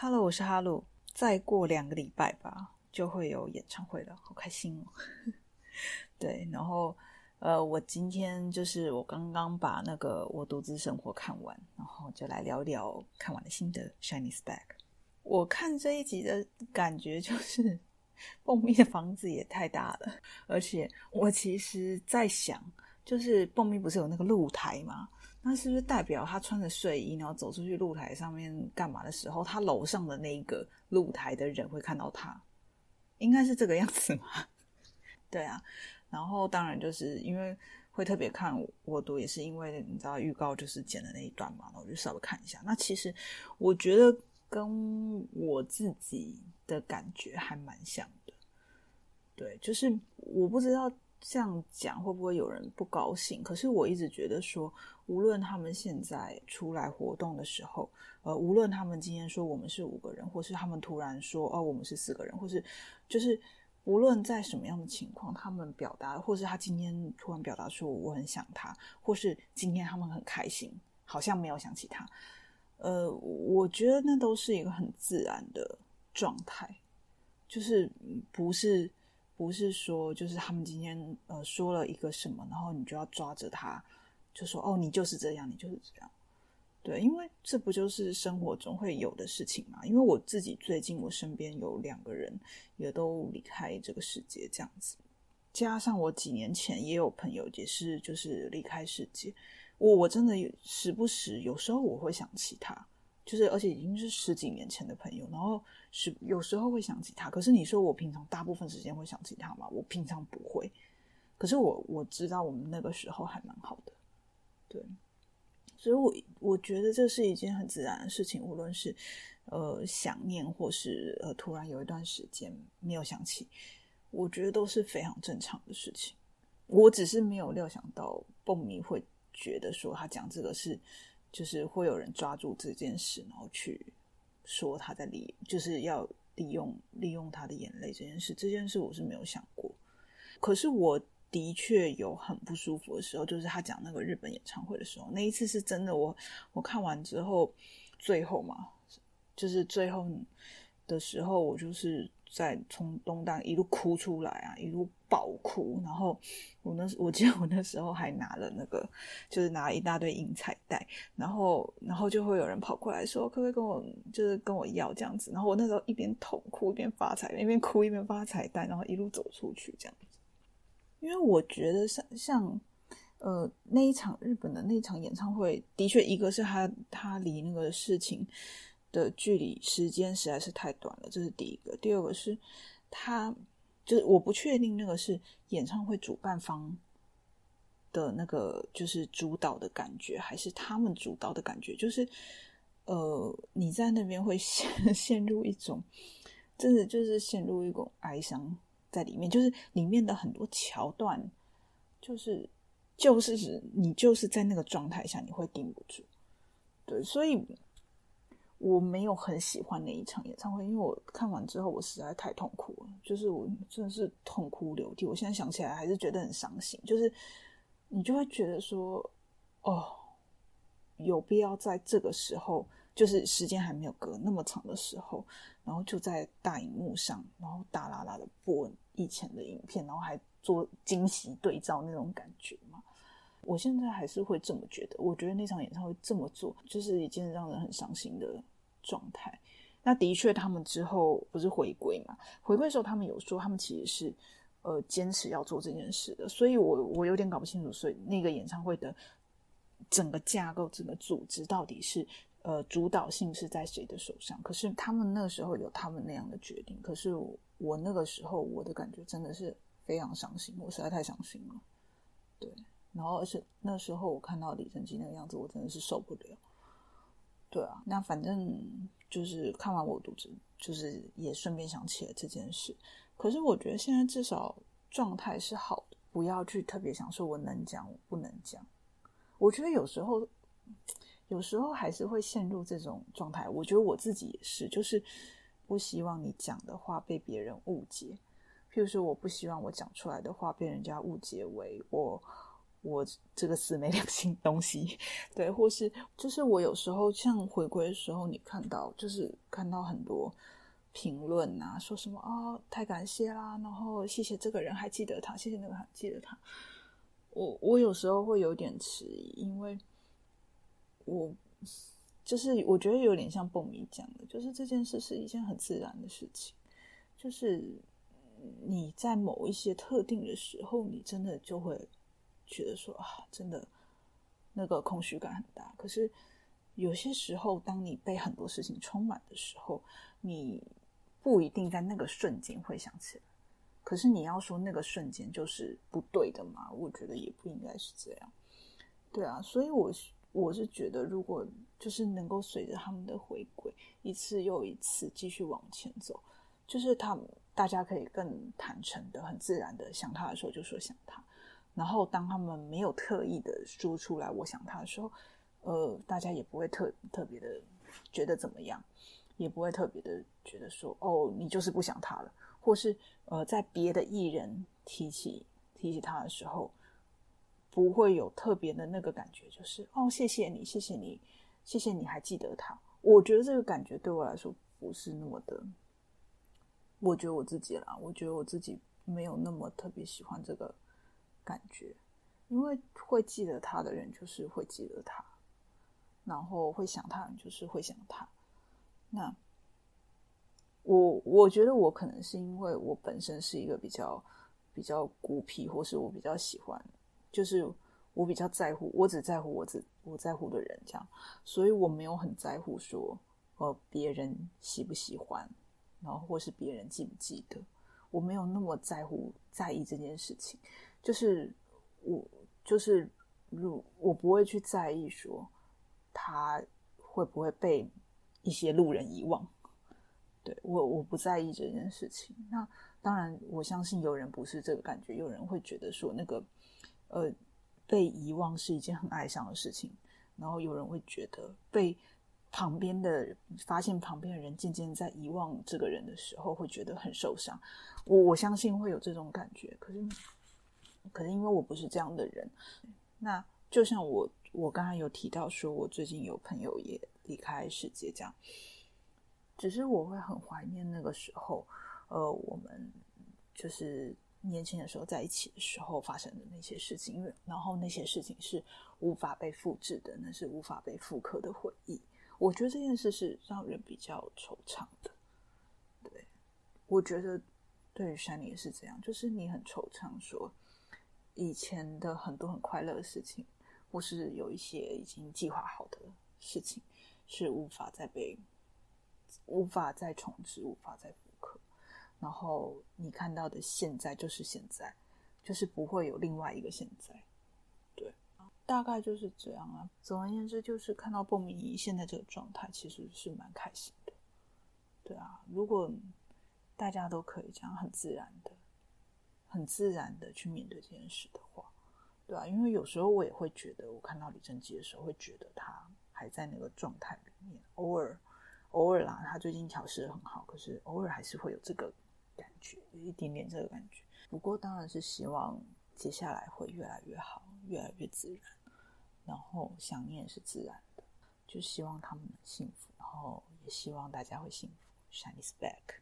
Hello，我是哈鲁。再过两个礼拜吧，就会有演唱会了，好开心哦！对，然后呃，我今天就是我刚刚把那个《我独自生活》看完，然后就来聊聊看完的心得。Shiny Stack，我看这一集的感觉就是，蹦咪的房子也太大了，而且我其实在想，就是蹦咪不是有那个露台吗？那是不是代表他穿着睡衣，然后走出去露台上面干嘛的时候，他楼上的那一个露台的人会看到他？应该是这个样子吗？对啊，然后当然就是因为会特别看我读，也是因为你知道预告就是剪的那一段嘛，然后我就稍微看一下。那其实我觉得跟我自己的感觉还蛮像的。对，就是我不知道。这样讲会不会有人不高兴？可是我一直觉得说，无论他们现在出来活动的时候，呃，无论他们今天说我们是五个人，或是他们突然说哦我们是四个人，或是就是无论在什么样的情况，他们表达，或是他今天突然表达说我很想他，或是今天他们很开心，好像没有想起他，呃，我觉得那都是一个很自然的状态，就是不是。不是说，就是他们今天呃说了一个什么，然后你就要抓着他，就说哦，你就是这样，你就是这样，对，因为这不就是生活中会有的事情嘛。因为我自己最近我身边有两个人也都离开这个世界，这样子，加上我几年前也有朋友也是就是离开世界，我我真的时不时有时候我会想起他。就是，而且已经是十几年前的朋友，然后是有时候会想起他。可是你说我平常大部分时间会想起他吗？我平常不会。可是我我知道我们那个时候还蛮好的，对。所以，我我觉得这是一件很自然的事情，无论是呃想念，或是呃突然有一段时间没有想起，我觉得都是非常正常的事情。我只是没有料想到蹦迷会觉得说他讲这个是。就是会有人抓住这件事，然后去说他在利，就是要利用利用他的眼泪这件事。这件事我是没有想过，可是我的确有很不舒服的时候，就是他讲那个日本演唱会的时候，那一次是真的。我我看完之后，最后嘛，就是最后的时候，我就是。在从东大一路哭出来啊，一路爆哭。然后我那我记得我那时候还拿了那个，就是拿一大堆银彩带。然后然后就会有人跑过来说，可不可以跟我就是跟我要这样子。然后我那时候一边痛哭一边发财，一边哭一边发彩带，然后一路走出去这样子。因为我觉得像像呃那一场日本的那场演唱会，的确一个是他他离那个事情。的距离时间实在是太短了，这是第一个。第二个是，他就是我不确定那个是演唱会主办方的那个就是主导的感觉，还是他们主导的感觉。就是呃，你在那边会 陷陷入一种，真的就是陷入一种哀伤在里面，就是里面的很多桥段，就是就是你就是在那个状态下你会顶不住，对，所以。我没有很喜欢那一场演唱会，因为我看完之后我实在太痛苦了，就是我真的是痛哭流涕。我现在想起来还是觉得很伤心，就是你就会觉得说，哦，有必要在这个时候，就是时间还没有隔那么长的时候，然后就在大荧幕上，然后大啦啦的播以前的影片，然后还做惊喜对照那种感觉？我现在还是会这么觉得。我觉得那场演唱会这么做，就是一件让人很伤心的状态。那的确，他们之后不是回归嘛？回归的时候，他们有说他们其实是呃坚持要做这件事的。所以我我有点搞不清楚，所以那个演唱会的整个架构、整个组织到底是呃主导性是在谁的手上？可是他们那个时候有他们那样的决定。可是我那个时候我的感觉真的是非常伤心，我实在太伤心了。对。然后，而且那时候我看到李承基那个样子，我真的是受不了。对啊，那反正就是看完我肚子，就是也顺便想起了这件事。可是我觉得现在至少状态是好的，不要去特别想说我能讲，我不能讲。我觉得有时候，有时候还是会陷入这种状态。我觉得我自己也是，就是不希望你讲的话被别人误解。譬如说，我不希望我讲出来的话被人家误解为我。我这个死没 良心东西，对，或是就是我有时候像回归的时候，你看到就是看到很多评论啊，说什么啊太感谢啦，然后谢谢这个人还记得他，谢谢那个还记得他，我我有时候会有点迟疑，因为我就是我觉得有点像蹦米讲的，就是这件事是一件很自然的事情，就是你在某一些特定的时候，你真的就会。觉得说啊，真的那个空虚感很大。可是有些时候，当你被很多事情充满的时候，你不一定在那个瞬间会想起来。可是你要说那个瞬间就是不对的嘛？我觉得也不应该是这样。对啊，所以我我是觉得，如果就是能够随着他们的回归，一次又一次继续往前走，就是他大家可以更坦诚的、很自然的想他的时候，就说想他。然后，当他们没有特意的说出来“我想他”的时候，呃，大家也不会特特别的觉得怎么样，也不会特别的觉得说“哦，你就是不想他了”，或是呃，在别的艺人提起提起他的时候，不会有特别的那个感觉，就是“哦，谢谢你，谢谢你，谢谢你还记得他”。我觉得这个感觉对我来说不是那么的，我觉得我自己啦，我觉得我自己没有那么特别喜欢这个。感觉，因为会记得他的人就是会记得他，然后会想他人就是会想他。那我我觉得我可能是因为我本身是一个比较比较孤僻，或是我比较喜欢，就是我比较在乎，我只在乎我只我在乎的人这样，所以我没有很在乎说呃别人喜不喜欢，然后或是别人记不记得，我没有那么在乎在意这件事情。就是我，就是如我不会去在意说他会不会被一些路人遗忘，对我我不在意这件事情。那当然，我相信有人不是这个感觉，有人会觉得说那个呃被遗忘是一件很哀伤的事情，然后有人会觉得被旁边的发现旁边的人渐渐在遗忘这个人的时候，会觉得很受伤。我我相信会有这种感觉，可是。可是因为我不是这样的人，那就像我我刚才有提到说，我最近有朋友也离开世界，这样，只是我会很怀念那个时候，呃，我们就是年轻的时候在一起的时候发生的那些事情，因为然后那些事情是无法被复制的，那是无法被复刻的回忆。我觉得这件事是让人比较惆怅的。对，我觉得对于山里也是这样，就是你很惆怅说。以前的很多很快乐的事情，或是有一些已经计划好的事情，是无法再被、无法再重置、无法再复刻。然后你看到的现在就是现在，就是不会有另外一个现在。对，大概就是这样啊。总而言之，就是看到蹦米现在这个状态，其实是蛮开心的。对啊，如果大家都可以这样很自然的。很自然的去面对这件事的话，对啊，因为有时候我也会觉得，我看到李正基的时候，会觉得他还在那个状态里面。偶尔，偶尔啦，他最近调试的很好，可是偶尔还是会有这个感觉，有一点点这个感觉。不过当然是希望接下来会越来越好，越来越自然。然后想念是自然的，就希望他们能幸福，然后也希望大家会幸福。Shine is back。